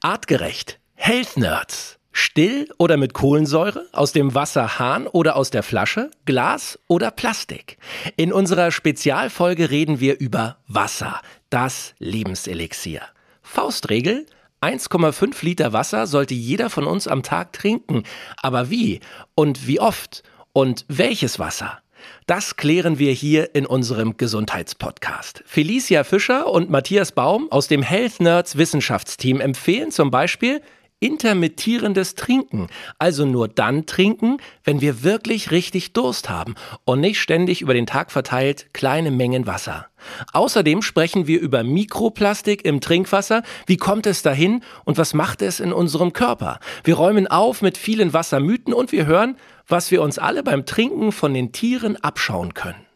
Artgerecht. Health Nerds. Still oder mit Kohlensäure? Aus dem Wasserhahn oder aus der Flasche? Glas oder Plastik? In unserer Spezialfolge reden wir über Wasser, das Lebenselixier. Faustregel? 1,5 Liter Wasser sollte jeder von uns am Tag trinken. Aber wie? Und wie oft? Und welches Wasser? Das klären wir hier in unserem Gesundheitspodcast. Felicia Fischer und Matthias Baum aus dem Health Nerds Wissenschaftsteam empfehlen zum Beispiel intermittierendes Trinken. Also nur dann trinken, wenn wir wirklich richtig Durst haben und nicht ständig über den Tag verteilt kleine Mengen Wasser. Außerdem sprechen wir über Mikroplastik im Trinkwasser. Wie kommt es dahin und was macht es in unserem Körper? Wir räumen auf mit vielen Wassermythen und wir hören, was wir uns alle beim Trinken von den Tieren abschauen können.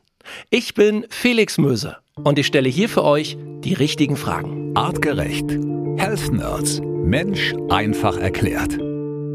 Ich bin Felix Möse und ich stelle hier für euch die richtigen Fragen. Artgerecht. Health Nerds. Mensch einfach erklärt.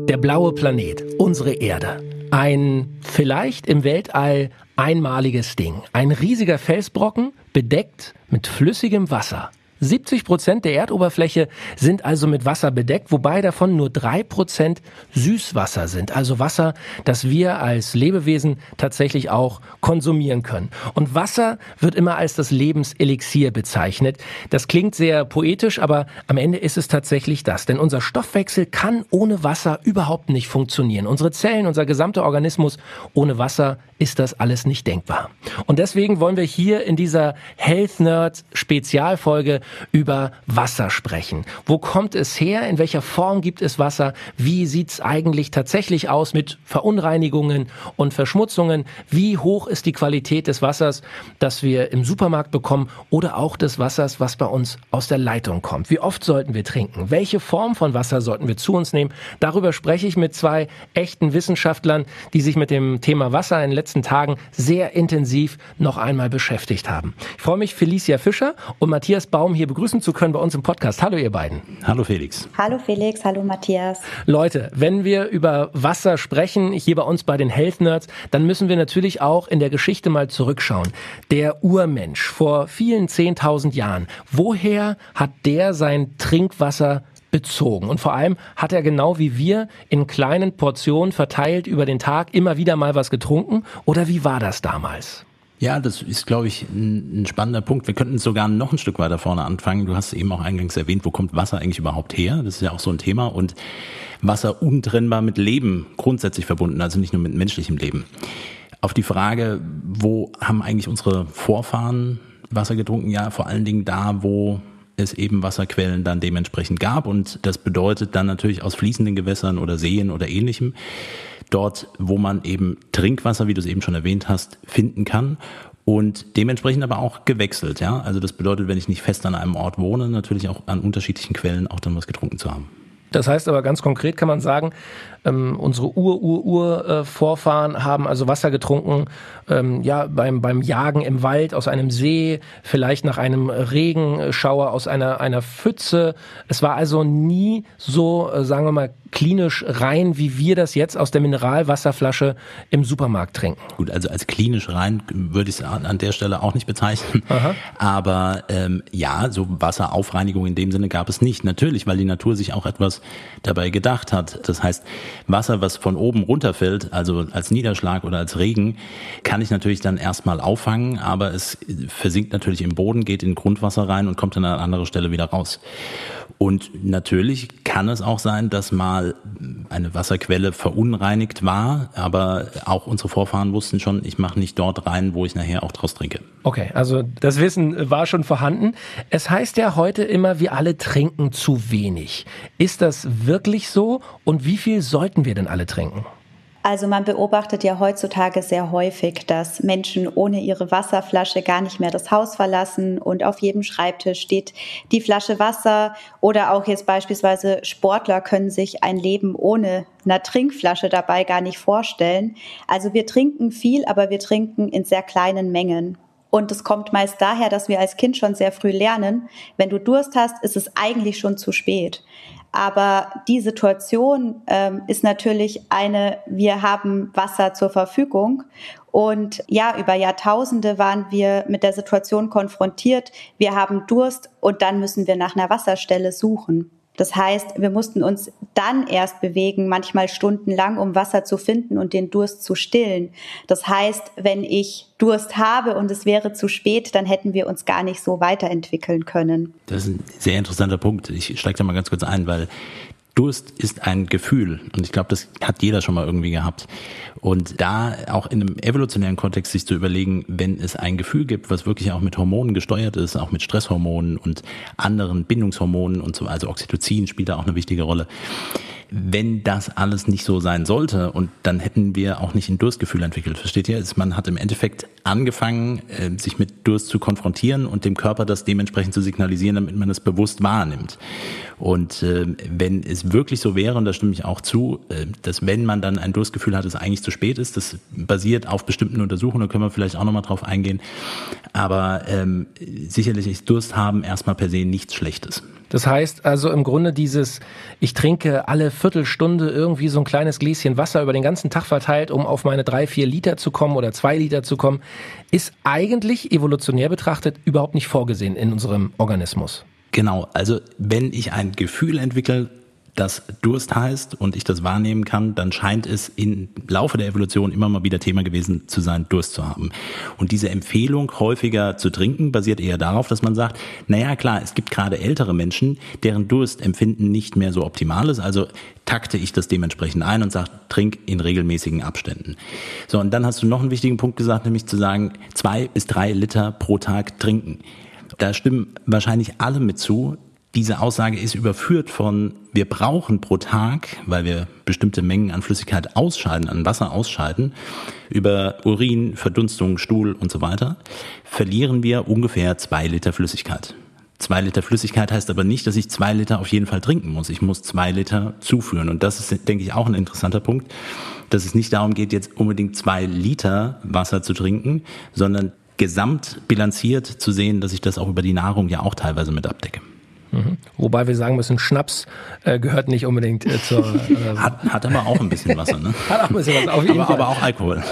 Der blaue Planet, unsere Erde. Ein vielleicht im Weltall einmaliges Ding. Ein riesiger Felsbrocken, bedeckt mit flüssigem Wasser. 70 Prozent der Erdoberfläche sind also mit Wasser bedeckt, wobei davon nur drei Prozent Süßwasser sind, also Wasser, das wir als Lebewesen tatsächlich auch konsumieren können. Und Wasser wird immer als das Lebenselixier bezeichnet. Das klingt sehr poetisch, aber am Ende ist es tatsächlich das, denn unser Stoffwechsel kann ohne Wasser überhaupt nicht funktionieren. Unsere Zellen, unser gesamter Organismus ohne Wasser ist das alles nicht denkbar. Und deswegen wollen wir hier in dieser Health Nerd Spezialfolge über Wasser sprechen. Wo kommt es her? In welcher Form gibt es Wasser? Wie sieht's eigentlich tatsächlich aus mit Verunreinigungen und Verschmutzungen? Wie hoch ist die Qualität des Wassers, das wir im Supermarkt bekommen oder auch des Wassers, was bei uns aus der Leitung kommt? Wie oft sollten wir trinken? Welche Form von Wasser sollten wir zu uns nehmen? Darüber spreche ich mit zwei echten Wissenschaftlern, die sich mit dem Thema Wasser in den letzten Tagen sehr intensiv noch einmal beschäftigt haben. Ich freue mich, Felicia Fischer und Matthias Baum hier begrüßen zu können bei uns im Podcast. Hallo ihr beiden. Hallo Felix. Hallo Felix, hallo Matthias. Leute, wenn wir über Wasser sprechen, hier bei uns bei den Health Nerds, dann müssen wir natürlich auch in der Geschichte mal zurückschauen. Der Urmensch vor vielen 10.000 Jahren, woher hat der sein Trinkwasser bezogen. Und vor allem hat er genau wie wir in kleinen Portionen verteilt über den Tag immer wieder mal was getrunken? Oder wie war das damals? Ja, das ist, glaube ich, ein, spannender Punkt. Wir könnten sogar noch ein Stück weiter vorne anfangen. Du hast eben auch eingangs erwähnt, wo kommt Wasser eigentlich überhaupt her? Das ist ja auch so ein Thema. Und Wasser untrennbar mit Leben grundsätzlich verbunden, also nicht nur mit menschlichem Leben. Auf die Frage, wo haben eigentlich unsere Vorfahren Wasser getrunken? Ja, vor allen Dingen da, wo es eben Wasserquellen dann dementsprechend gab. Und das bedeutet dann natürlich aus fließenden Gewässern oder Seen oder ähnlichem dort, wo man eben Trinkwasser, wie du es eben schon erwähnt hast, finden kann und dementsprechend aber auch gewechselt, ja. Also das bedeutet, wenn ich nicht fest an einem Ort wohne, natürlich auch an unterschiedlichen Quellen auch dann was getrunken zu haben. Das heißt aber ganz konkret kann man sagen, ähm, unsere Ur-Ur-Ur-Vorfahren haben also Wasser getrunken, ähm, ja, beim, beim Jagen im Wald aus einem See, vielleicht nach einem Regenschauer aus einer, einer Pfütze. Es war also nie so, äh, sagen wir mal, klinisch rein, wie wir das jetzt aus der Mineralwasserflasche im Supermarkt trinken. Gut, also als klinisch rein würde ich es an der Stelle auch nicht bezeichnen. Aha. Aber ähm, ja, so Wasseraufreinigung in dem Sinne gab es nicht. Natürlich, weil die Natur sich auch etwas dabei gedacht hat. Das heißt, Wasser, was von oben runterfällt, also als Niederschlag oder als Regen, kann ich natürlich dann erstmal auffangen, aber es versinkt natürlich im Boden, geht in Grundwasser rein und kommt dann an andere Stelle wieder raus. Und natürlich kann es auch sein, dass mal eine Wasserquelle verunreinigt war, aber auch unsere Vorfahren wussten schon, ich mache nicht dort rein, wo ich nachher auch draus trinke. Okay, also das Wissen war schon vorhanden. Es heißt ja heute immer, wir alle trinken zu wenig. Ist das wirklich so und wie viel sollten wir denn alle trinken? Also man beobachtet ja heutzutage sehr häufig, dass Menschen ohne ihre Wasserflasche gar nicht mehr das Haus verlassen und auf jedem Schreibtisch steht die Flasche Wasser oder auch jetzt beispielsweise Sportler können sich ein Leben ohne einer Trinkflasche dabei gar nicht vorstellen. Also wir trinken viel, aber wir trinken in sehr kleinen Mengen. Und es kommt meist daher, dass wir als Kind schon sehr früh lernen, wenn du Durst hast, ist es eigentlich schon zu spät. Aber die Situation ähm, ist natürlich eine, wir haben Wasser zur Verfügung. Und ja, über Jahrtausende waren wir mit der Situation konfrontiert. Wir haben Durst und dann müssen wir nach einer Wasserstelle suchen. Das heißt, wir mussten uns dann erst bewegen, manchmal stundenlang, um Wasser zu finden und den Durst zu stillen. Das heißt, wenn ich Durst habe und es wäre zu spät, dann hätten wir uns gar nicht so weiterentwickeln können. Das ist ein sehr interessanter Punkt. Ich steige da mal ganz kurz ein, weil Durst ist ein Gefühl und ich glaube, das hat jeder schon mal irgendwie gehabt. Und da auch in einem evolutionären Kontext sich zu überlegen, wenn es ein Gefühl gibt, was wirklich auch mit Hormonen gesteuert ist, auch mit Stresshormonen und anderen Bindungshormonen und so, also Oxytocin spielt da auch eine wichtige Rolle wenn das alles nicht so sein sollte und dann hätten wir auch nicht ein Durstgefühl entwickelt. Versteht ihr? Man hat im Endeffekt angefangen, äh, sich mit Durst zu konfrontieren und dem Körper das dementsprechend zu signalisieren, damit man es bewusst wahrnimmt. Und äh, wenn es wirklich so wäre, und da stimme ich auch zu, äh, dass wenn man dann ein Durstgefühl hat, es eigentlich zu spät ist, das basiert auf bestimmten Untersuchungen, da können wir vielleicht auch nochmal drauf eingehen. Aber ähm, sicherlich ist Durst haben erstmal per se nichts Schlechtes. Das heißt also im Grunde dieses, ich trinke alle Viertelstunde irgendwie so ein kleines Gläschen Wasser über den ganzen Tag verteilt, um auf meine drei, vier Liter zu kommen oder zwei Liter zu kommen, ist eigentlich evolutionär betrachtet überhaupt nicht vorgesehen in unserem Organismus. Genau, also wenn ich ein Gefühl entwickle, das Durst heißt und ich das wahrnehmen kann, dann scheint es im Laufe der Evolution immer mal wieder Thema gewesen zu sein, Durst zu haben. Und diese Empfehlung, häufiger zu trinken, basiert eher darauf, dass man sagt, naja klar, es gibt gerade ältere Menschen, deren Durstempfinden nicht mehr so optimal ist, also takte ich das dementsprechend ein und sage, trink in regelmäßigen Abständen. So, und dann hast du noch einen wichtigen Punkt gesagt, nämlich zu sagen, zwei bis drei Liter pro Tag trinken. Da stimmen wahrscheinlich alle mit zu, diese Aussage ist überführt von, wir brauchen pro Tag, weil wir bestimmte Mengen an Flüssigkeit ausscheiden, an Wasser ausscheiden, über Urin, Verdunstung, Stuhl und so weiter, verlieren wir ungefähr zwei Liter Flüssigkeit. Zwei Liter Flüssigkeit heißt aber nicht, dass ich zwei Liter auf jeden Fall trinken muss. Ich muss zwei Liter zuführen. Und das ist, denke ich, auch ein interessanter Punkt, dass es nicht darum geht, jetzt unbedingt zwei Liter Wasser zu trinken, sondern gesamt bilanziert zu sehen, dass ich das auch über die Nahrung ja auch teilweise mit abdecke. Mhm. Wobei wir sagen müssen, Schnaps äh, gehört nicht unbedingt äh, zur. Äh, hat, hat aber auch ein bisschen Wasser, ne? hat auch ein bisschen Wasser, auf jeden aber, Fall. aber auch Alkohol.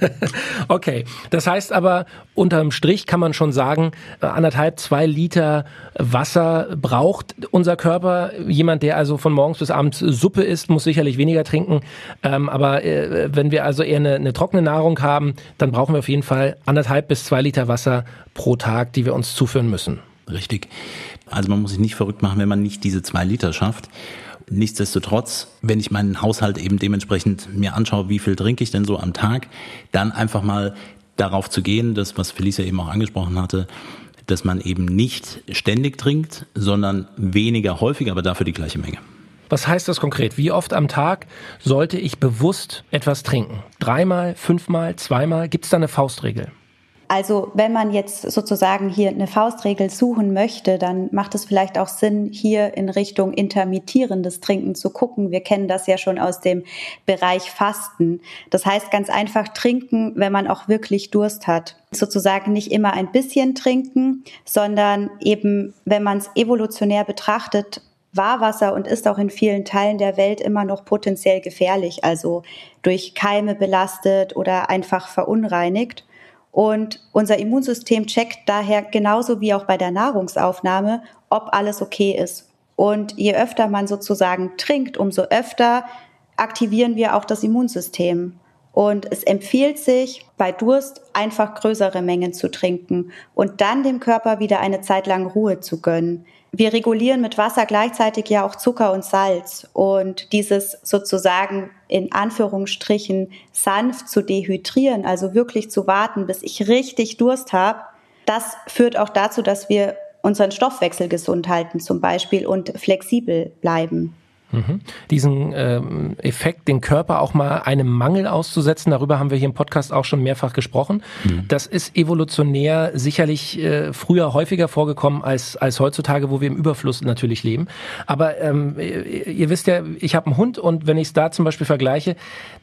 okay, das heißt aber, unterm Strich kann man schon sagen, äh, anderthalb, zwei Liter Wasser braucht unser Körper. Jemand, der also von morgens bis abends Suppe isst, muss sicherlich weniger trinken. Ähm, aber äh, wenn wir also eher eine, eine trockene Nahrung haben, dann brauchen wir auf jeden Fall anderthalb bis zwei Liter Wasser pro Tag, die wir uns zuführen müssen. Richtig. Also man muss sich nicht verrückt machen, wenn man nicht diese zwei Liter schafft. Nichtsdestotrotz, wenn ich meinen Haushalt eben dementsprechend mir anschaue, wie viel trinke ich denn so am Tag, dann einfach mal darauf zu gehen, das, was Felicia eben auch angesprochen hatte, dass man eben nicht ständig trinkt, sondern weniger häufig, aber dafür die gleiche Menge. Was heißt das konkret? Wie oft am Tag sollte ich bewusst etwas trinken? Dreimal, fünfmal, zweimal? Gibt es da eine Faustregel? Also wenn man jetzt sozusagen hier eine Faustregel suchen möchte, dann macht es vielleicht auch Sinn, hier in Richtung intermittierendes Trinken zu gucken. Wir kennen das ja schon aus dem Bereich Fasten. Das heißt ganz einfach trinken, wenn man auch wirklich Durst hat. Sozusagen nicht immer ein bisschen trinken, sondern eben, wenn man es evolutionär betrachtet, war Wasser und ist auch in vielen Teilen der Welt immer noch potenziell gefährlich, also durch Keime belastet oder einfach verunreinigt. Und unser Immunsystem checkt daher genauso wie auch bei der Nahrungsaufnahme, ob alles okay ist. Und je öfter man sozusagen trinkt, umso öfter aktivieren wir auch das Immunsystem. Und es empfiehlt sich, bei Durst einfach größere Mengen zu trinken und dann dem Körper wieder eine Zeit lang Ruhe zu gönnen wir regulieren mit Wasser gleichzeitig ja auch Zucker und Salz. Und dieses sozusagen in Anführungsstrichen sanft zu dehydrieren, also wirklich zu warten, bis ich richtig Durst habe, das führt auch dazu, dass wir unseren Stoffwechsel gesund halten zum Beispiel und flexibel bleiben. Mhm. Diesen ähm, Effekt, den Körper auch mal einem Mangel auszusetzen, darüber haben wir hier im Podcast auch schon mehrfach gesprochen. Mhm. Das ist evolutionär sicherlich äh, früher häufiger vorgekommen als, als heutzutage, wo wir im Überfluss natürlich leben. Aber ähm, ihr, ihr wisst ja, ich habe einen Hund und wenn ich es da zum Beispiel vergleiche,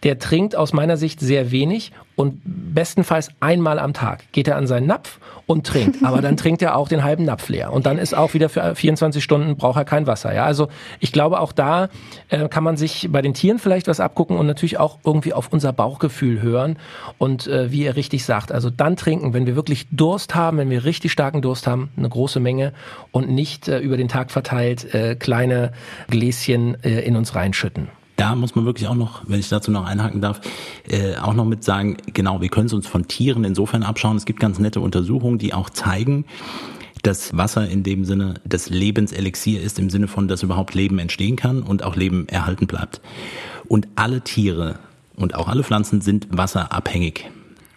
der trinkt aus meiner Sicht sehr wenig und bestenfalls einmal am Tag geht er an seinen Napf und trinkt. Aber dann trinkt er auch den halben Napf leer. Und dann ist auch wieder für 24 Stunden braucht er kein Wasser. Ja, also ich glaube auch da da äh, kann man sich bei den Tieren vielleicht was abgucken und natürlich auch irgendwie auf unser Bauchgefühl hören. Und äh, wie er richtig sagt, also dann trinken, wenn wir wirklich Durst haben, wenn wir richtig starken Durst haben, eine große Menge und nicht äh, über den Tag verteilt äh, kleine Gläschen äh, in uns reinschütten da muss man wirklich auch noch, wenn ich dazu noch einhaken darf, äh, auch noch mit sagen, genau, wir können es uns von Tieren insofern abschauen. Es gibt ganz nette Untersuchungen, die auch zeigen, dass Wasser in dem Sinne das Lebenselixier ist, im Sinne von, dass überhaupt Leben entstehen kann und auch Leben erhalten bleibt. Und alle Tiere und auch alle Pflanzen sind wasserabhängig.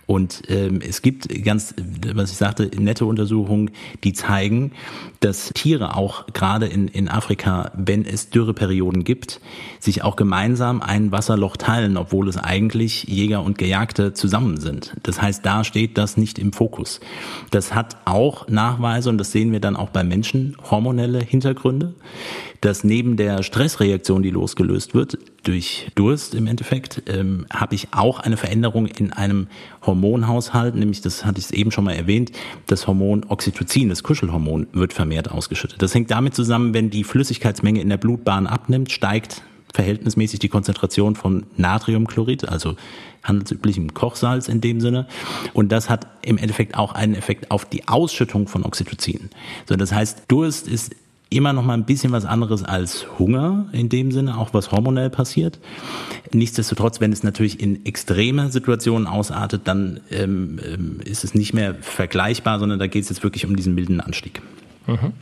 Und ähm, es gibt ganz, was ich sagte, nette Untersuchungen, die zeigen, dass Tiere auch gerade in, in Afrika, wenn es Dürreperioden gibt, sich auch gemeinsam ein Wasserloch teilen, obwohl es eigentlich Jäger und Gejagte zusammen sind. Das heißt, da steht das nicht im Fokus. Das hat auch Nachweise, und das sehen wir dann auch bei Menschen, hormonelle Hintergründe dass neben der Stressreaktion, die losgelöst wird, durch Durst im Endeffekt, ähm, habe ich auch eine Veränderung in einem Hormonhaushalt, nämlich das hatte ich eben schon mal erwähnt, das Hormon Oxytocin, das Kuschelhormon, wird vermehrt ausgeschüttet. Das hängt damit zusammen, wenn die Flüssigkeitsmenge in der Blutbahn abnimmt, steigt verhältnismäßig die Konzentration von Natriumchlorid, also handelsüblichem Kochsalz in dem Sinne. Und das hat im Endeffekt auch einen Effekt auf die Ausschüttung von Oxytocin. So, das heißt, Durst ist immer noch mal ein bisschen was anderes als Hunger in dem Sinne, auch was hormonell passiert. Nichtsdestotrotz, wenn es natürlich in extreme Situationen ausartet, dann ähm, ähm ist es nicht mehr vergleichbar, sondern da geht es jetzt wirklich um diesen milden Anstieg. Mhm.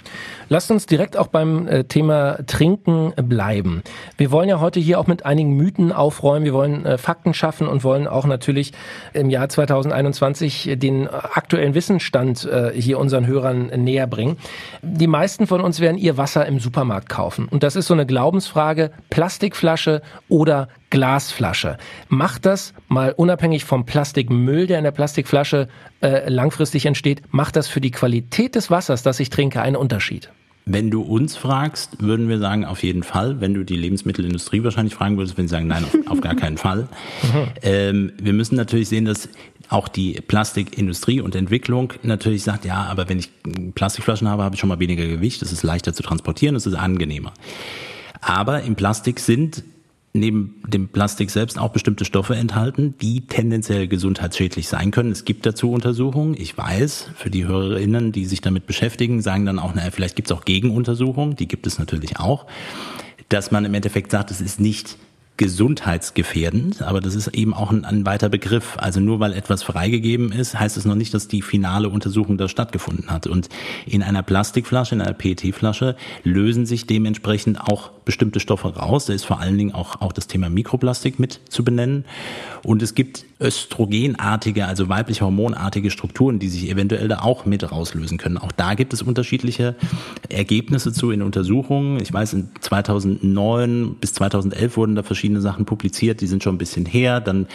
Lasst uns direkt auch beim äh, Thema Trinken bleiben. Wir wollen ja heute hier auch mit einigen Mythen aufräumen. Wir wollen äh, Fakten schaffen und wollen auch natürlich im Jahr 2021 den aktuellen Wissensstand äh, hier unseren Hörern näher bringen. Die meisten von uns werden ihr Wasser im Supermarkt kaufen. Und das ist so eine Glaubensfrage, Plastikflasche oder Glasflasche. Macht das mal unabhängig vom Plastikmüll, der in der Plastikflasche äh, langfristig entsteht, macht das für die Qualität des Wassers, das ich trinke, einen Unterschied? Wenn du uns fragst, würden wir sagen, auf jeden Fall. Wenn du die Lebensmittelindustrie wahrscheinlich fragen würdest, würden sie sagen, nein, auf, auf gar keinen Fall. ähm, wir müssen natürlich sehen, dass auch die Plastikindustrie und Entwicklung natürlich sagt, ja, aber wenn ich Plastikflaschen habe, habe ich schon mal weniger Gewicht, es ist leichter zu transportieren, es ist angenehmer. Aber im Plastik sind neben dem Plastik selbst auch bestimmte Stoffe enthalten, die tendenziell gesundheitsschädlich sein können. Es gibt dazu Untersuchungen. Ich weiß, für die Hörerinnen, die sich damit beschäftigen, sagen dann auch, naja, vielleicht gibt es auch Gegenuntersuchungen, die gibt es natürlich auch, dass man im Endeffekt sagt, es ist nicht gesundheitsgefährdend, aber das ist eben auch ein, ein, weiter Begriff. Also nur weil etwas freigegeben ist, heißt es noch nicht, dass die finale Untersuchung da stattgefunden hat. Und in einer Plastikflasche, in einer PET-Flasche lösen sich dementsprechend auch bestimmte Stoffe raus. Da ist vor allen Dingen auch, auch das Thema Mikroplastik mit zu benennen. Und es gibt östrogenartige, also weiblich hormonartige Strukturen, die sich eventuell da auch mit rauslösen können. Auch da gibt es unterschiedliche Ergebnisse zu in Untersuchungen. Ich weiß, in 2009 bis 2011 wurden da verschiedene Sachen publiziert, die sind schon ein bisschen her. Dann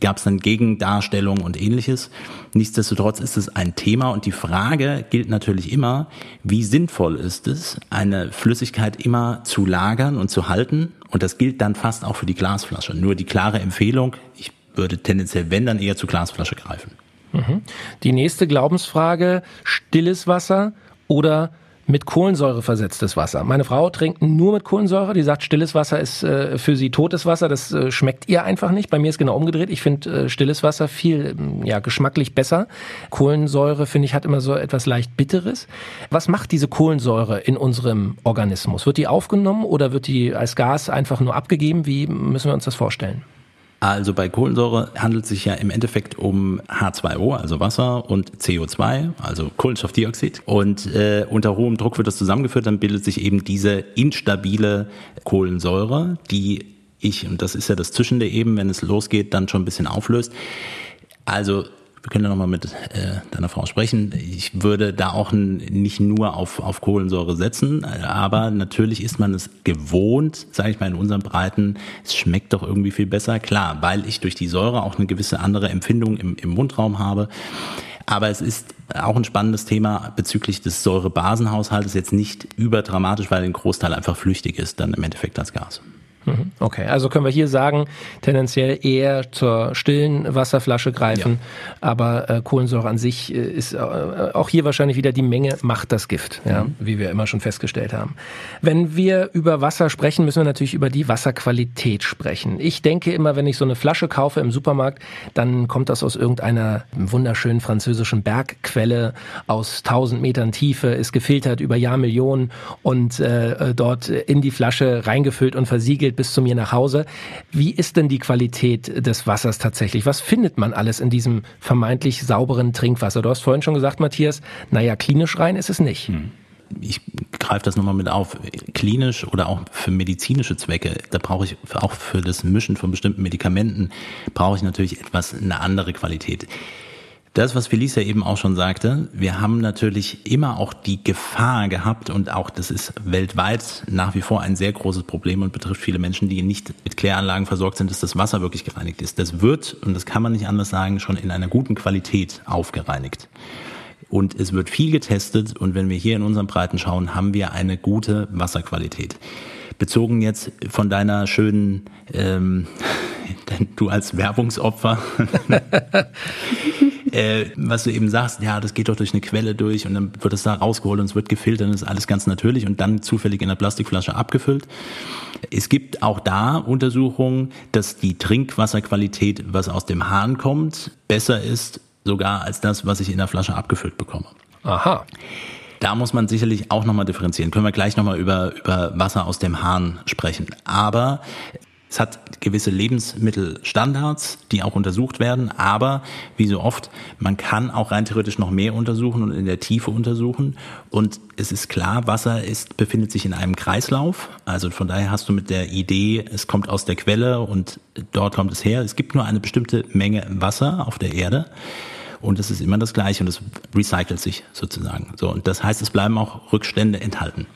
gab es dann Gegendarstellungen und ähnliches. Nichtsdestotrotz ist es ein Thema und die Frage gilt natürlich immer, wie sinnvoll ist es, eine Flüssigkeit immer zu lagern und zu halten und das gilt dann fast auch für die Glasflasche. Nur die klare Empfehlung, ich würde tendenziell, wenn, dann eher zur Glasflasche greifen. Mhm. Die nächste Glaubensfrage, stilles Wasser oder mit Kohlensäure versetztes Wasser. Meine Frau trinkt nur mit Kohlensäure. Die sagt, stilles Wasser ist äh, für sie totes Wasser. Das äh, schmeckt ihr einfach nicht. Bei mir ist genau umgedreht. Ich finde äh, stilles Wasser viel ähm, ja, geschmacklich besser. Kohlensäure, finde ich, hat immer so etwas leicht Bitteres. Was macht diese Kohlensäure in unserem Organismus? Wird die aufgenommen oder wird die als Gas einfach nur abgegeben? Wie müssen wir uns das vorstellen? Also bei Kohlensäure handelt es sich ja im Endeffekt um H2O, also Wasser, und CO2, also Kohlenstoffdioxid. Und äh, unter hohem Druck wird das zusammengeführt, dann bildet sich eben diese instabile Kohlensäure, die ich, und das ist ja das Zwischende eben, wenn es losgeht, dann schon ein bisschen auflöst. Also wir können ja nochmal mit äh, deiner Frau sprechen. Ich würde da auch nicht nur auf, auf Kohlensäure setzen, aber natürlich ist man es gewohnt, sage ich mal in unseren Breiten, es schmeckt doch irgendwie viel besser. Klar, weil ich durch die Säure auch eine gewisse andere Empfindung im, im Mundraum habe. Aber es ist auch ein spannendes Thema bezüglich des Säurebasenhaushaltes, jetzt nicht überdramatisch, weil ein Großteil einfach flüchtig ist, dann im Endeffekt als Gas. Mhm. Okay, also können wir hier sagen, tendenziell eher zur stillen Wasserflasche greifen, ja. aber äh, Kohlensäure an sich äh, ist äh, auch hier wahrscheinlich wieder die Menge macht das Gift, ja, mhm. wie wir immer schon festgestellt haben. Wenn wir über Wasser sprechen, müssen wir natürlich über die Wasserqualität sprechen. Ich denke immer, wenn ich so eine Flasche kaufe im Supermarkt, dann kommt das aus irgendeiner wunderschönen französischen Bergquelle aus 1000 Metern Tiefe, ist gefiltert über Jahrmillionen und äh, dort in die Flasche reingefüllt und versiegelt bis zu mir nach Hause. Wie ist denn die Qualität des Wassers tatsächlich? Was findet man alles in diesem vermeintlich sauberen Trinkwasser? Du hast vorhin schon gesagt, Matthias, naja, klinisch rein ist es nicht. Hm ich greife das nochmal mit auf, klinisch oder auch für medizinische Zwecke, da brauche ich auch für das Mischen von bestimmten Medikamenten, brauche ich natürlich etwas eine andere Qualität. Das, was Felicia eben auch schon sagte, wir haben natürlich immer auch die Gefahr gehabt und auch das ist weltweit nach wie vor ein sehr großes Problem und betrifft viele Menschen, die nicht mit Kläranlagen versorgt sind, dass das Wasser wirklich gereinigt ist. Das wird, und das kann man nicht anders sagen, schon in einer guten Qualität aufgereinigt. Und es wird viel getestet und wenn wir hier in unseren Breiten schauen, haben wir eine gute Wasserqualität. Bezogen jetzt von deiner schönen, ähm, du als Werbungsopfer, äh, was du eben sagst, ja, das geht doch durch eine Quelle durch und dann wird es da rausgeholt und es wird gefiltert und ist alles ganz natürlich und dann zufällig in der Plastikflasche abgefüllt. Es gibt auch da Untersuchungen, dass die Trinkwasserqualität, was aus dem Hahn kommt, besser ist sogar als das, was ich in der Flasche abgefüllt bekomme. Aha. Da muss man sicherlich auch nochmal differenzieren. Können wir gleich nochmal über, über Wasser aus dem Hahn sprechen. Aber es hat gewisse Lebensmittelstandards, die auch untersucht werden, aber wie so oft, man kann auch rein theoretisch noch mehr untersuchen und in der Tiefe untersuchen. Und es ist klar, Wasser ist, befindet sich in einem Kreislauf. Also von daher hast du mit der Idee, es kommt aus der Quelle und dort kommt es her. Es gibt nur eine bestimmte Menge Wasser auf der Erde. Und es ist immer das Gleiche und es recycelt sich sozusagen. So, und das heißt, es bleiben auch Rückstände enthalten.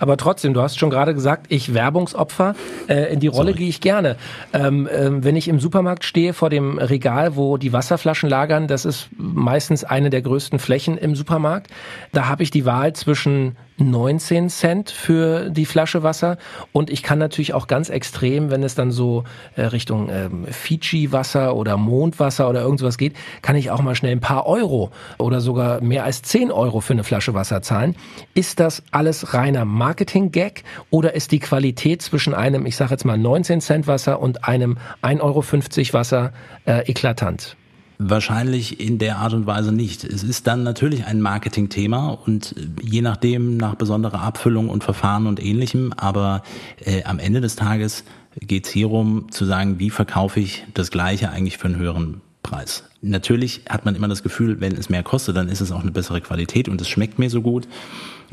Aber trotzdem, du hast schon gerade gesagt, ich Werbungsopfer, äh, in die Rolle gehe ich gerne. Ähm, ähm, wenn ich im Supermarkt stehe vor dem Regal, wo die Wasserflaschen lagern, das ist meistens eine der größten Flächen im Supermarkt, da habe ich die Wahl zwischen 19 Cent für die Flasche Wasser. Und ich kann natürlich auch ganz extrem, wenn es dann so äh, Richtung ähm, Fiji-Wasser oder Mondwasser oder irgendwas geht, kann ich auch mal schnell ein paar Euro oder sogar mehr als 10 Euro für eine Flasche Wasser zahlen. Ist das alles reiner Marketing-Gag oder ist die Qualität zwischen einem, ich sage jetzt mal 19 Cent Wasser und einem 1,50 Euro Wasser äh, eklatant? Wahrscheinlich in der Art und Weise nicht. Es ist dann natürlich ein Marketingthema und äh, je nachdem nach besonderer Abfüllung und Verfahren und ähnlichem, aber äh, am Ende des Tages geht es hierum zu sagen, wie verkaufe ich das Gleiche eigentlich für einen höheren Preis. Natürlich hat man immer das Gefühl, wenn es mehr kostet, dann ist es auch eine bessere Qualität und es schmeckt mir so gut.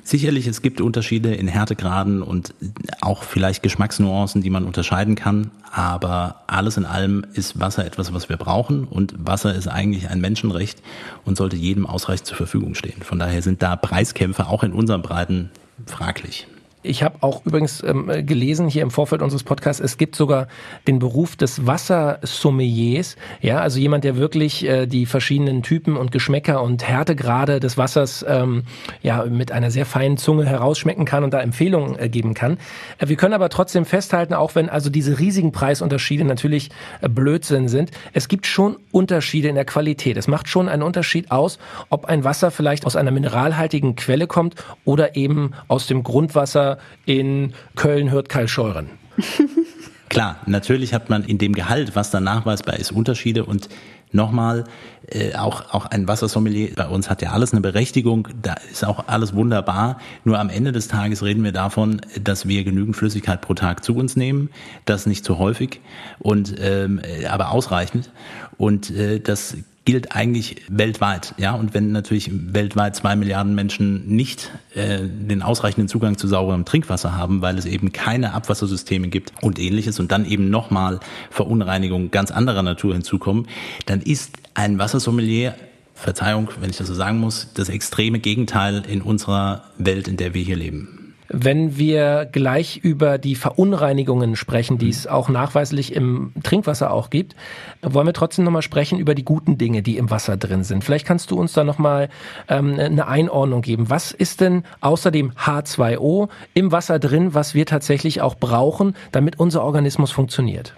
Sicherlich, es gibt Unterschiede in Härtegraden und auch vielleicht Geschmacksnuancen, die man unterscheiden kann. Aber alles in allem ist Wasser etwas, was wir brauchen. Und Wasser ist eigentlich ein Menschenrecht und sollte jedem ausreichend zur Verfügung stehen. Von daher sind da Preiskämpfe auch in unseren Breiten fraglich. Ich habe auch übrigens ähm, gelesen hier im Vorfeld unseres Podcasts, es gibt sogar den Beruf des Wassersommeliers, ja, also jemand, der wirklich äh, die verschiedenen Typen und Geschmäcker und Härtegrade des Wassers ähm, ja mit einer sehr feinen Zunge herausschmecken kann und da Empfehlungen äh, geben kann. Äh, wir können aber trotzdem festhalten, auch wenn also diese riesigen Preisunterschiede natürlich äh, Blödsinn sind, es gibt schon Unterschiede in der Qualität. Es macht schon einen Unterschied aus, ob ein Wasser vielleicht aus einer mineralhaltigen Quelle kommt oder eben aus dem Grundwasser in Köln hört Kai Scheuren. Klar, natürlich hat man in dem Gehalt, was dann nachweisbar ist, Unterschiede und nochmal, äh, auch, auch ein Wassersommelier bei uns hat ja alles eine Berechtigung, da ist auch alles wunderbar. Nur am Ende des Tages reden wir davon, dass wir genügend Flüssigkeit pro Tag zu uns nehmen, das nicht zu häufig und ähm, aber ausreichend. Und äh, das gilt eigentlich weltweit. Ja, und wenn natürlich weltweit zwei Milliarden Menschen nicht äh, den ausreichenden Zugang zu sauberem Trinkwasser haben, weil es eben keine Abwassersysteme gibt und ähnliches und dann eben nochmal Verunreinigungen ganz anderer Natur hinzukommen, dann ist ein Wassersommelier Verzeihung, wenn ich das so sagen muss, das extreme Gegenteil in unserer Welt, in der wir hier leben. Wenn wir gleich über die Verunreinigungen sprechen, die es auch nachweislich im Trinkwasser auch gibt, wollen wir trotzdem nochmal sprechen über die guten Dinge, die im Wasser drin sind. Vielleicht kannst du uns da nochmal ähm, eine Einordnung geben. Was ist denn außer dem H2O im Wasser drin, was wir tatsächlich auch brauchen, damit unser Organismus funktioniert?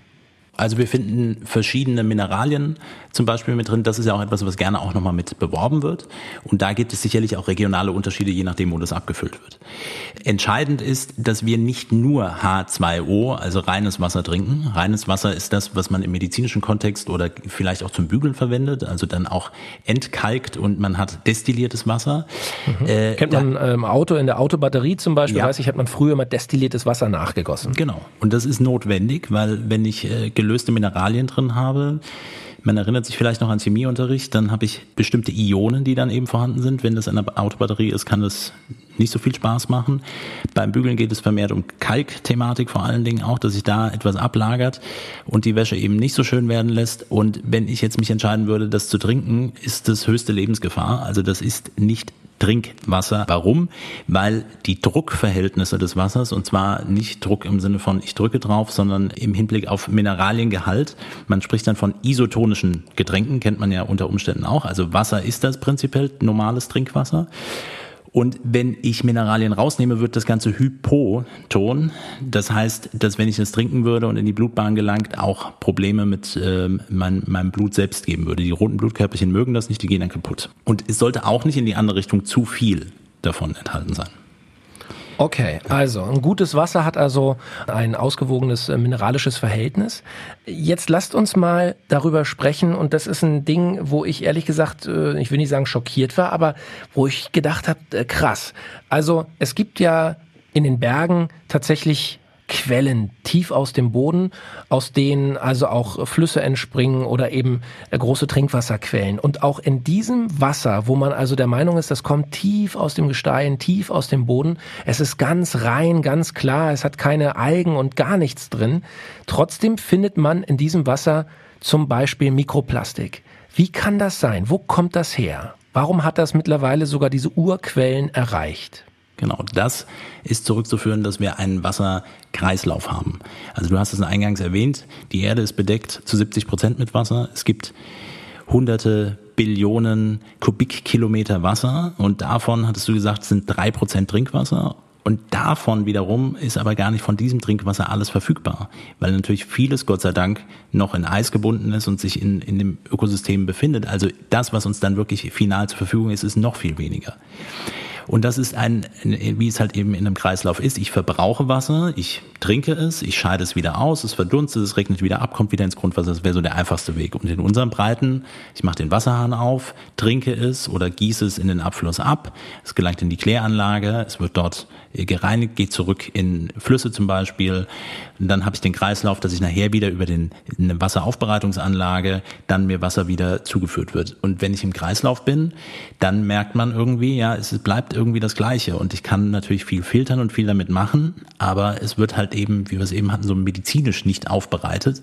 Also wir finden verschiedene Mineralien zum Beispiel mit drin. Das ist ja auch etwas, was gerne auch nochmal mit beworben wird. Und da gibt es sicherlich auch regionale Unterschiede, je nachdem, wo das abgefüllt wird. Entscheidend ist, dass wir nicht nur H2O, also reines Wasser trinken. Reines Wasser ist das, was man im medizinischen Kontext oder vielleicht auch zum Bügeln verwendet, also dann auch entkalkt und man hat destilliertes Wasser. Mhm. Äh, Kennt man im ähm, Auto, in der Autobatterie zum Beispiel, ja. weiß ich, hat man früher mal destilliertes Wasser nachgegossen. Genau. Und das ist notwendig, weil wenn ich äh, gelöste Mineralien drin habe. Man erinnert sich vielleicht noch an Chemieunterricht, dann habe ich bestimmte Ionen, die dann eben vorhanden sind. Wenn das eine Autobatterie ist, kann das nicht so viel Spaß machen. Beim Bügeln geht es vermehrt um Kalkthematik vor allen Dingen auch, dass sich da etwas ablagert und die Wäsche eben nicht so schön werden lässt. Und wenn ich jetzt mich entscheiden würde, das zu trinken, ist das höchste Lebensgefahr. Also das ist nicht Trinkwasser. Warum? Weil die Druckverhältnisse des Wassers, und zwar nicht Druck im Sinne von ich drücke drauf, sondern im Hinblick auf Mineraliengehalt. Man spricht dann von isotonischen Getränken, kennt man ja unter Umständen auch. Also Wasser ist das prinzipiell normales Trinkwasser. Und wenn ich Mineralien rausnehme, wird das Ganze hypoton. Das heißt, dass wenn ich das trinken würde und in die Blutbahn gelangt, auch Probleme mit äh, mein, meinem Blut selbst geben würde. Die roten Blutkörperchen mögen das nicht, die gehen dann kaputt. Und es sollte auch nicht in die andere Richtung zu viel davon enthalten sein. Okay, also ein gutes Wasser hat also ein ausgewogenes äh, mineralisches Verhältnis. Jetzt lasst uns mal darüber sprechen und das ist ein Ding, wo ich ehrlich gesagt, äh, ich will nicht sagen schockiert war, aber wo ich gedacht habe, äh, krass. Also es gibt ja in den Bergen tatsächlich Quellen tief aus dem Boden, aus denen also auch Flüsse entspringen oder eben äh, große Trinkwasserquellen. Und auch in diesem Wasser, wo man also der Meinung ist, das kommt tief aus dem Gestein, tief aus dem Boden, es ist ganz rein, ganz klar, es hat keine Algen und gar nichts drin, trotzdem findet man in diesem Wasser zum Beispiel Mikroplastik. Wie kann das sein? Wo kommt das her? Warum hat das mittlerweile sogar diese Urquellen erreicht? Genau, das ist zurückzuführen, dass wir einen Wasserkreislauf haben. Also du hast es eingangs erwähnt, die Erde ist bedeckt zu 70 Prozent mit Wasser. Es gibt hunderte Billionen Kubikkilometer Wasser und davon, hattest du gesagt, sind drei Prozent Trinkwasser und davon wiederum ist aber gar nicht von diesem Trinkwasser alles verfügbar, weil natürlich vieles, Gott sei Dank, noch in Eis gebunden ist und sich in, in dem Ökosystem befindet. Also das, was uns dann wirklich final zur Verfügung ist, ist noch viel weniger. Und das ist ein, wie es halt eben in einem Kreislauf ist. Ich verbrauche Wasser, ich trinke es, ich scheide es wieder aus, es verdunstet, es regnet wieder ab, kommt wieder ins Grundwasser. Das wäre so der einfachste Weg. Und in unseren Breiten, ich mache den Wasserhahn auf, trinke es oder gieße es in den Abfluss ab. Es gelangt in die Kläranlage, es wird dort gereinigt, geht zurück in Flüsse zum Beispiel. Und dann habe ich den Kreislauf, dass ich nachher wieder über den, eine Wasseraufbereitungsanlage dann mir Wasser wieder zugeführt wird. Und wenn ich im Kreislauf bin, dann merkt man irgendwie, ja, es bleibt irgendwie das Gleiche. Und ich kann natürlich viel filtern und viel damit machen, aber es wird halt eben, wie wir es eben hatten, so medizinisch nicht aufbereitet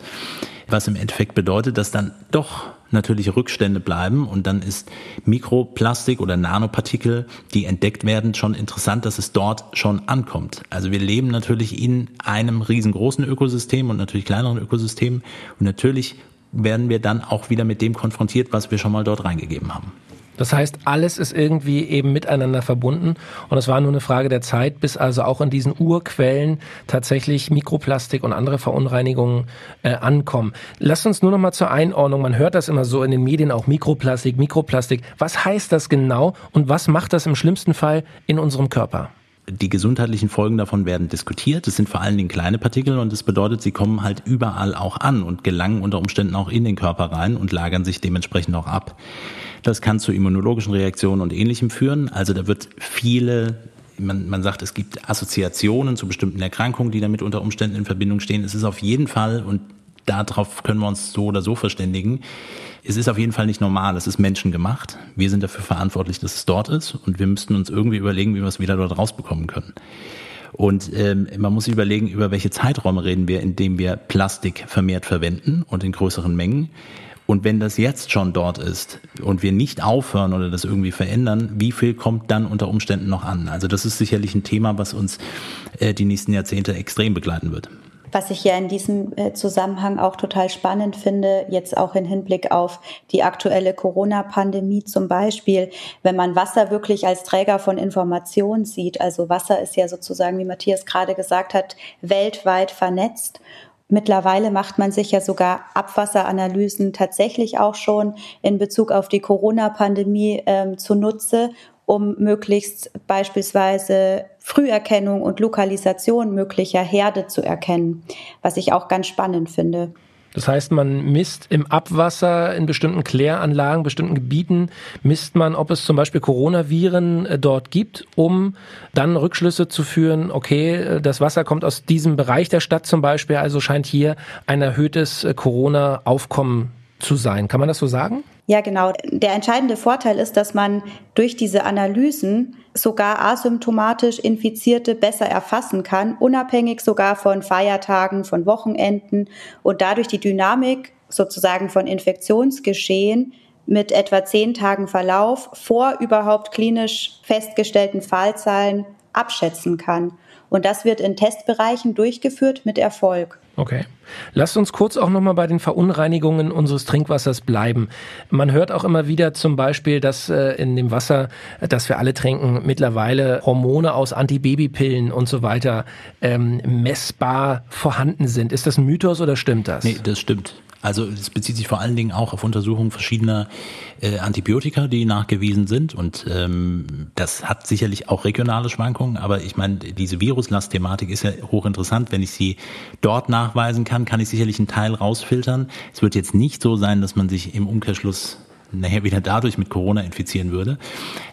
was im Endeffekt bedeutet, dass dann doch natürlich Rückstände bleiben und dann ist Mikroplastik oder Nanopartikel, die entdeckt werden, schon interessant, dass es dort schon ankommt. Also wir leben natürlich in einem riesengroßen Ökosystem und natürlich kleineren Ökosystemen und natürlich werden wir dann auch wieder mit dem konfrontiert, was wir schon mal dort reingegeben haben. Das heißt, alles ist irgendwie eben miteinander verbunden und es war nur eine Frage der Zeit, bis also auch in diesen Urquellen tatsächlich Mikroplastik und andere Verunreinigungen äh, ankommen. Lasst uns nur noch mal zur Einordnung, man hört das immer so in den Medien auch Mikroplastik, Mikroplastik. Was heißt das genau und was macht das im schlimmsten Fall in unserem Körper? Die gesundheitlichen Folgen davon werden diskutiert. Es sind vor allen Dingen kleine Partikel und das bedeutet, sie kommen halt überall auch an und gelangen unter Umständen auch in den Körper rein und lagern sich dementsprechend auch ab. Das kann zu immunologischen Reaktionen und ähnlichem führen. Also da wird viele man, man sagt, es gibt Assoziationen zu bestimmten Erkrankungen, die damit unter Umständen in Verbindung stehen. Es ist auf jeden Fall, und darauf können wir uns so oder so verständigen, es ist auf jeden Fall nicht normal, es ist menschengemacht. Wir sind dafür verantwortlich, dass es dort ist und wir müssten uns irgendwie überlegen, wie wir es wieder dort rausbekommen können. Und ähm, man muss sich überlegen, über welche Zeiträume reden wir, indem wir Plastik vermehrt verwenden und in größeren Mengen Und wenn das jetzt schon dort ist und wir nicht aufhören oder das irgendwie verändern, wie viel kommt dann unter Umständen noch an? Also das ist sicherlich ein Thema, was uns äh, die nächsten Jahrzehnte extrem begleiten wird. Was ich ja in diesem äh, Zusammenhang auch total spannend finde, jetzt auch im Hinblick auf die aktuelle Corona-Pandemie zum Beispiel, wenn man Wasser wirklich als Träger von Information sieht. Also Wasser ist ja sozusagen, wie Matthias gerade gesagt hat, weltweit vernetzt. Mittlerweile macht man sich ja sogar Abwasseranalysen tatsächlich auch schon in Bezug auf die Corona-Pandemie ähm, zunutze, um möglichst beispielsweise Früherkennung und Lokalisation möglicher Herde zu erkennen, was ich auch ganz spannend finde. Das heißt, man misst im Abwasser in bestimmten Kläranlagen, bestimmten Gebieten, misst man, ob es zum Beispiel Coronaviren äh, dort gibt, um dann Rückschlüsse zu führen, okay, äh, das Wasser kommt aus diesem Bereich der Stadt zum Beispiel, also scheint hier ein erhöhtes äh, Corona-Aufkommen zu sein. Kann man das so sagen? Ja, genau. Der entscheidende Vorteil ist, dass man durch diese Analysen sogar asymptomatisch Infizierte besser erfassen kann, unabhängig sogar von Feiertagen, von Wochenenden und dadurch die Dynamik sozusagen von Infektionsgeschehen mit etwa zehn Tagen Verlauf vor überhaupt klinisch festgestellten Fallzahlen abschätzen kann. Und das wird in Testbereichen durchgeführt mit Erfolg. Okay. Lasst uns kurz auch nochmal bei den Verunreinigungen unseres Trinkwassers bleiben. Man hört auch immer wieder zum Beispiel, dass äh, in dem Wasser, das wir alle trinken, mittlerweile Hormone aus Antibabypillen und so weiter ähm, messbar vorhanden sind. Ist das ein Mythos oder stimmt das? Nee, das stimmt. Also es bezieht sich vor allen Dingen auch auf Untersuchungen verschiedener äh, Antibiotika, die nachgewiesen sind. Und ähm, das hat sicherlich auch regionale Schwankungen. Aber ich meine, diese Viruslast-Thematik ist ja hochinteressant. Wenn ich sie dort nachweisen kann, kann ich sicherlich einen Teil rausfiltern. Es wird jetzt nicht so sein, dass man sich im Umkehrschluss nachher wieder dadurch mit Corona infizieren würde.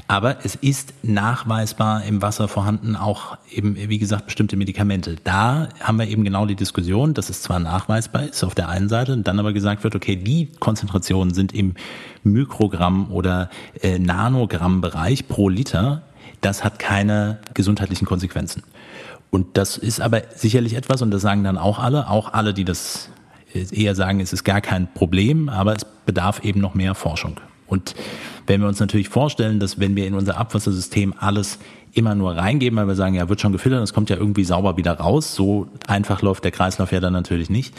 Aber es ist nachweisbar im Wasser vorhanden, auch eben, wie gesagt, bestimmte Medikamente. Da haben wir eben genau die Diskussion, dass es zwar nachweisbar ist auf der einen Seite und dann aber gesagt wird, okay, die Konzentrationen sind im Mikrogramm- oder äh, Nanogramm-Bereich pro Liter. Das hat keine gesundheitlichen Konsequenzen. Und das ist aber sicherlich etwas, und das sagen dann auch alle, auch alle, die das eher sagen, es ist gar kein Problem, aber es bedarf eben noch mehr Forschung. Und wenn wir uns natürlich vorstellen, dass wenn wir in unser Abwassersystem alles immer nur reingeben, weil wir sagen, ja, wird schon gefiltert, es kommt ja irgendwie sauber wieder raus. So einfach läuft der Kreislauf ja dann natürlich nicht.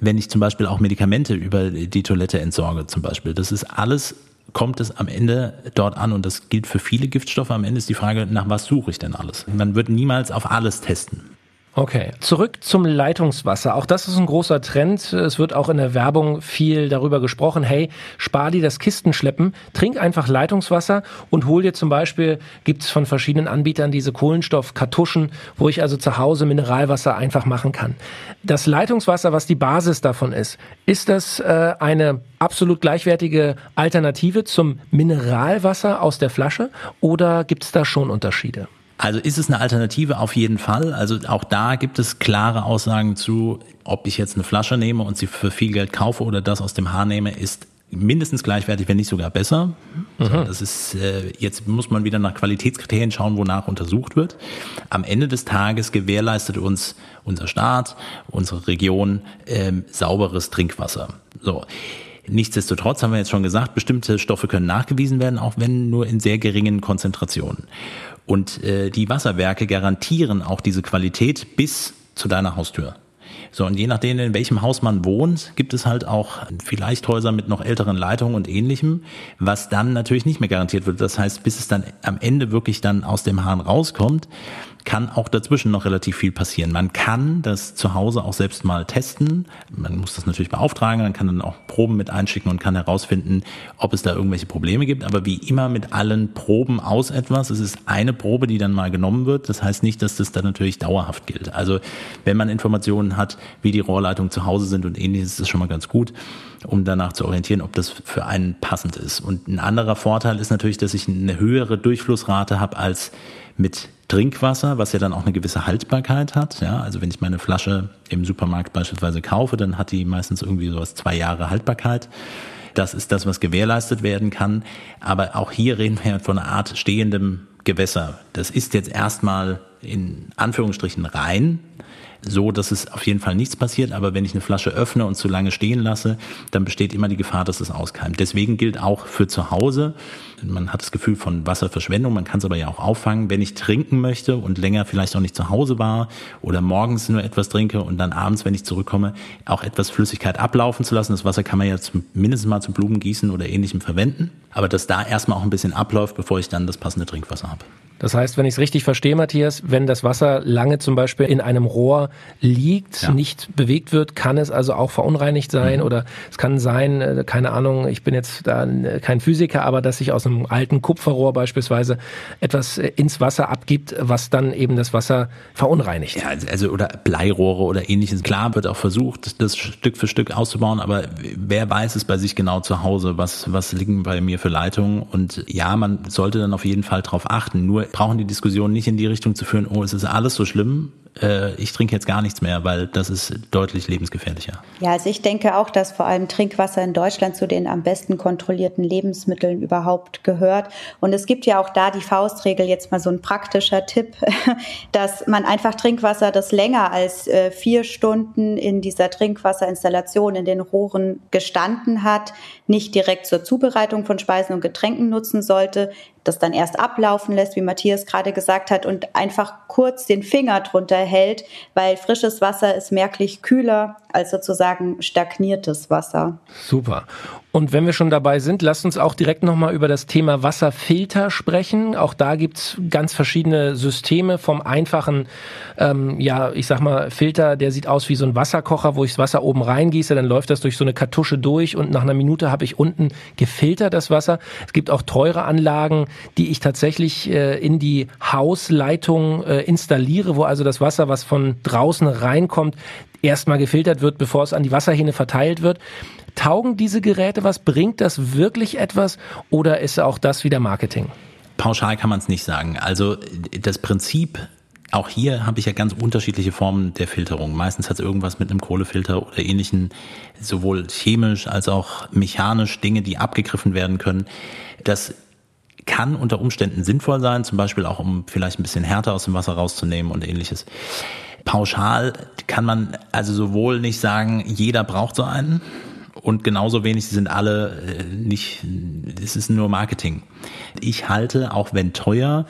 Wenn ich zum Beispiel auch Medikamente über die Toilette entsorge, zum Beispiel, das ist alles kommt es am Ende dort an und das gilt für viele Giftstoffe. Am Ende ist die Frage, nach was suche ich denn alles? Man wird niemals auf alles testen. Okay, zurück zum Leitungswasser. Auch das ist ein großer Trend. Es wird auch in der Werbung viel darüber gesprochen. Hey, spar dir das Kistenschleppen, trink einfach Leitungswasser und hol dir zum Beispiel, gibt es von verschiedenen Anbietern diese Kohlenstoffkartuschen, wo ich also zu Hause Mineralwasser einfach machen kann. Das Leitungswasser, was die Basis davon ist, ist das äh, eine absolut gleichwertige Alternative zum Mineralwasser aus der Flasche oder gibt es da schon Unterschiede? Also ist es eine Alternative auf jeden Fall. Also auch da gibt es klare Aussagen zu, ob ich jetzt eine Flasche nehme und sie für viel Geld kaufe oder das aus dem Haar nehme, ist mindestens gleichwertig, wenn nicht sogar besser. Mhm. So, das ist äh, jetzt muss man wieder nach Qualitätskriterien schauen, wonach untersucht wird. Am Ende des Tages gewährleistet uns unser Staat, unsere Region ähm, sauberes Trinkwasser. So. Nichtsdestotrotz haben wir jetzt schon gesagt, bestimmte Stoffe können nachgewiesen werden, auch wenn nur in sehr geringen Konzentrationen. Und äh, die Wasserwerke garantieren auch diese Qualität bis zu deiner Haustür. So, und je nachdem, in welchem Haus man wohnt, gibt es halt auch vielleicht Häuser mit noch älteren Leitungen und ähnlichem, was dann natürlich nicht mehr garantiert wird. Das heißt, bis es dann am Ende wirklich dann aus dem Hahn rauskommt, kann auch dazwischen noch relativ viel passieren. Man kann das zu Hause auch selbst mal testen. Man muss das natürlich beauftragen, man kann dann auch Proben mit einschicken und kann herausfinden, ob es da irgendwelche Probleme gibt. Aber wie immer mit allen Proben aus etwas, es ist eine Probe, die dann mal genommen wird. Das heißt nicht, dass das dann natürlich dauerhaft gilt. Also wenn man Informationen hat, wie die Rohrleitungen zu Hause sind und ähnliches, ist das schon mal ganz gut, um danach zu orientieren, ob das für einen passend ist. Und ein anderer Vorteil ist natürlich, dass ich eine höhere Durchflussrate habe als mit Trinkwasser, was ja dann auch eine gewisse Haltbarkeit hat. Ja, also wenn ich meine Flasche im Supermarkt beispielsweise kaufe, dann hat die meistens irgendwie sowas zwei Jahre Haltbarkeit. Das ist das, was gewährleistet werden kann. Aber auch hier reden wir von einer Art stehendem Gewässer. Das ist jetzt erstmal in Anführungsstrichen rein, so, dass es auf jeden Fall nichts passiert. Aber wenn ich eine Flasche öffne und zu lange stehen lasse, dann besteht immer die Gefahr, dass es auskeimt. Deswegen gilt auch für zu Hause, man hat das Gefühl von Wasserverschwendung, man kann es aber ja auch auffangen, wenn ich trinken möchte und länger vielleicht auch nicht zu Hause war oder morgens nur etwas trinke und dann abends, wenn ich zurückkomme, auch etwas Flüssigkeit ablaufen zu lassen. Das Wasser kann man ja mindestens mal zum Blumengießen oder ähnlichem verwenden, aber dass da erstmal auch ein bisschen abläuft, bevor ich dann das passende Trinkwasser habe. Das heißt, wenn ich es richtig verstehe, Matthias, wenn das Wasser lange zum Beispiel in einem Rohr liegt, ja. nicht bewegt wird, kann es also auch verunreinigt sein mhm. oder es kann sein, äh, keine Ahnung, ich bin jetzt da kein Physiker, aber dass ich aus einem alten Kupferrohr beispielsweise etwas äh, ins Wasser abgibt, was dann eben das Wasser verunreinigt. Ja, also oder Bleirohre oder ähnliches. Klar wird auch versucht, das Stück für Stück auszubauen, aber wer weiß es bei sich genau zu Hause, was, was liegen bei mir für Leitungen und ja, man sollte dann auf jeden Fall darauf achten. Nur brauchen die Diskussion nicht in die Richtung zu führen, oh, es ist alles so schlimm, äh, ich trinke jetzt gar nichts mehr, weil das ist deutlich lebensgefährlicher. Ja, also ich denke auch, dass vor allem Trinkwasser in Deutschland zu den am besten kontrollierten Lebensmitteln überhaupt gehört. Und es gibt ja auch da die Faustregel, jetzt mal so ein praktischer Tipp, dass man einfach Trinkwasser, das länger als äh, vier Stunden in dieser Trinkwasserinstallation in den Rohren gestanden hat, nicht direkt zur Zubereitung von Speisen und Getränken nutzen sollte, das dann erst ablaufen lässt, wie Matthias gerade gesagt hat, und einfach kurz den Finger drunter hält, weil frisches Wasser ist merklich kühler als sozusagen stagniertes Wasser. Super. Und wenn wir schon dabei sind, lasst uns auch direkt nochmal über das Thema Wasserfilter sprechen. Auch da gibt's ganz verschiedene Systeme vom einfachen, ähm, ja, ich sag mal, Filter, der sieht aus wie so ein Wasserkocher, wo ich das Wasser oben reingieße, dann läuft das durch so eine Kartusche durch und nach einer Minute habe ich unten gefiltert das Wasser. Es gibt auch teure Anlagen, die ich tatsächlich äh, in die Hausleitung äh, installiere, wo also das Wasser, was von draußen reinkommt, erstmal gefiltert wird, bevor es an die Wasserhähne verteilt wird. Taugen diese Geräte was? Bringt das wirklich etwas oder ist auch das wieder Marketing? Pauschal kann man es nicht sagen. Also das Prinzip auch hier habe ich ja ganz unterschiedliche Formen der Filterung. Meistens hat es irgendwas mit einem Kohlefilter oder ähnlichen, sowohl chemisch als auch mechanisch Dinge, die abgegriffen werden können. Das kann unter Umständen sinnvoll sein, zum Beispiel auch um vielleicht ein bisschen Härte aus dem Wasser rauszunehmen und ähnliches. Pauschal kann man also sowohl nicht sagen, jeder braucht so einen, und genauso wenig sind alle äh, nicht, es ist nur Marketing. Ich halte, auch wenn teuer,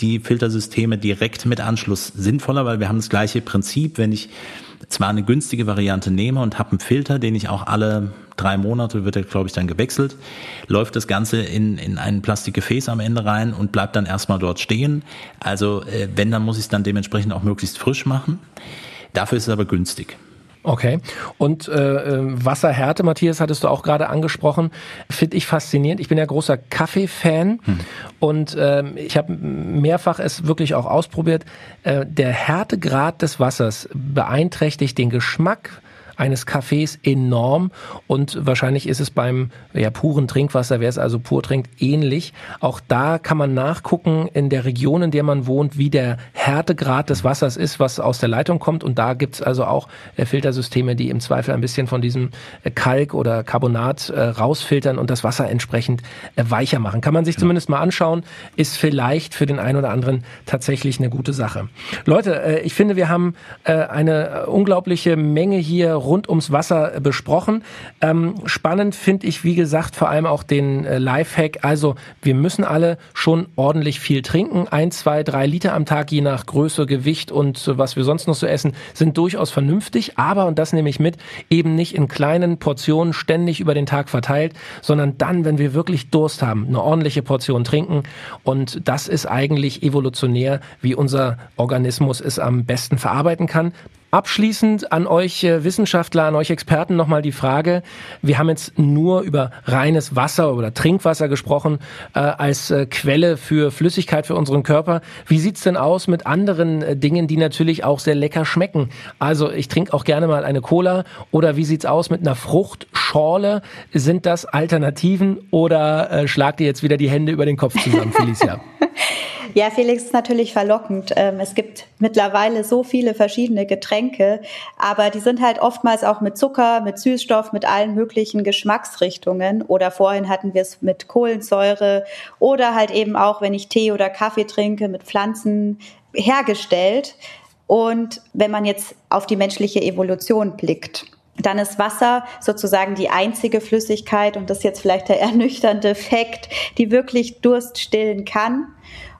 die Filtersysteme direkt mit Anschluss sinnvoller, weil wir haben das gleiche Prinzip, wenn ich zwar eine günstige Variante nehme und habe einen Filter, den ich auch alle drei Monate wird er, glaube ich, dann gewechselt, läuft das Ganze in, in ein Plastikgefäß am Ende rein und bleibt dann erstmal dort stehen. Also äh, wenn, dann muss ich es dann dementsprechend auch möglichst frisch machen. Dafür ist es aber günstig. Okay. Und äh, äh, Wasserhärte, Matthias, hattest du auch gerade angesprochen, finde ich faszinierend. Ich bin ja großer Kaffee-Fan hm. und äh, ich habe mehrfach es wirklich auch ausprobiert. Äh, der Härtegrad des Wassers beeinträchtigt den Geschmack eines Kaffees enorm und wahrscheinlich ist es beim ja, puren Trinkwasser, wer es also pur trinkt, ähnlich. Auch da kann man nachgucken in der Region, in der man wohnt, wie der Härtegrad des Wassers ist, was aus der Leitung kommt und da gibt's also auch äh, Filtersysteme, die im Zweifel ein bisschen von diesem äh, Kalk oder Carbonat äh, rausfiltern und das Wasser entsprechend äh, weicher machen. Kann man sich zumindest mal anschauen, ist vielleicht für den einen oder anderen tatsächlich eine gute Sache. Leute, äh, ich finde, wir haben äh, eine unglaubliche Menge hier rund ums Wasser besprochen. Ähm, spannend finde ich, wie gesagt, vor allem auch den äh, Lifehack. Also wir müssen alle schon ordentlich viel trinken. Ein, zwei, drei Liter am Tag, je nach Größe, Gewicht und was wir sonst noch so essen, sind durchaus vernünftig. Aber, und das nehme ich mit, eben nicht in kleinen Portionen ständig über den Tag verteilt, sondern dann, wenn wir wirklich Durst haben, eine ordentliche Portion trinken. Und das ist eigentlich evolutionär, wie unser Organismus es am besten verarbeiten kann. Abschließend an euch äh, Wissenschaftler, an euch Experten nochmal die Frage. Wir haben jetzt nur über reines Wasser oder Trinkwasser gesprochen äh, als äh, Quelle für Flüssigkeit für unseren Körper. Wie sieht's denn aus mit anderen äh, Dingen, die natürlich auch sehr lecker schmecken? Also ich trinke auch gerne mal eine Cola oder wie sieht's aus mit einer Fruchtschorle? Sind das Alternativen oder äh, schlagt ihr jetzt wieder die Hände über den Kopf zusammen, Felicia? Ja, Felix ist natürlich verlockend. Ähm, es gibt mittlerweile so viele verschiedene Getränke, aber die sind halt oftmals auch mit Zucker, mit Süßstoff, mit allen möglichen Geschmacksrichtungen. Oder vorhin hatten wir es mit Kohlensäure oder halt eben auch, wenn ich Tee oder Kaffee trinke, mit Pflanzen hergestellt. Und wenn man jetzt auf die menschliche Evolution blickt, dann ist Wasser sozusagen die einzige Flüssigkeit, und das ist jetzt vielleicht der ernüchternde Fakt, die wirklich Durst stillen kann.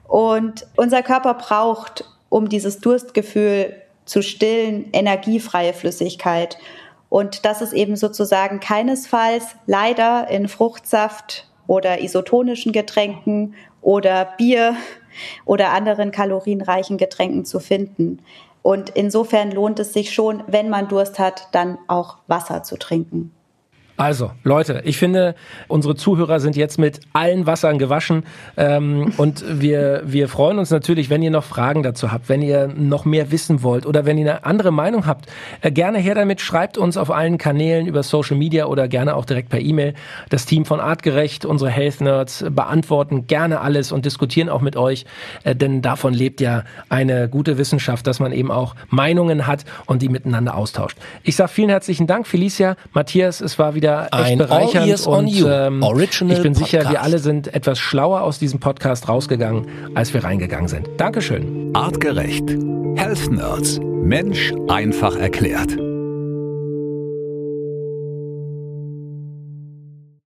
Und unser Körper braucht, um dieses Durstgefühl zu stillen, energiefreie Flüssigkeit. Und das ist eben sozusagen keinesfalls leider in Fruchtsaft oder isotonischen Getränken oder Bier oder anderen kalorienreichen Getränken zu finden. Und insofern lohnt es sich schon, wenn man Durst hat, dann auch Wasser zu trinken. Also, Leute, ich finde, unsere Zuhörer sind jetzt mit allen Wassern gewaschen. Ähm, und wir, wir freuen uns natürlich, wenn ihr noch Fragen dazu habt, wenn ihr noch mehr wissen wollt oder wenn ihr eine andere Meinung habt. Äh, gerne her damit, schreibt uns auf allen Kanälen über Social Media oder gerne auch direkt per E-Mail. Das Team von Artgerecht, unsere Health Nerds, beantworten gerne alles und diskutieren auch mit euch. Äh, denn davon lebt ja eine gute Wissenschaft, dass man eben auch Meinungen hat und die miteinander austauscht. Ich sage vielen herzlichen Dank, Felicia, Matthias, es war wieder wieder echt Ein bereichernd und ähm, Original ich bin sicher, Podcast. wir alle sind etwas schlauer aus diesem Podcast rausgegangen, als wir reingegangen sind. Dankeschön. Artgerecht. Health Nerds. Mensch einfach erklärt.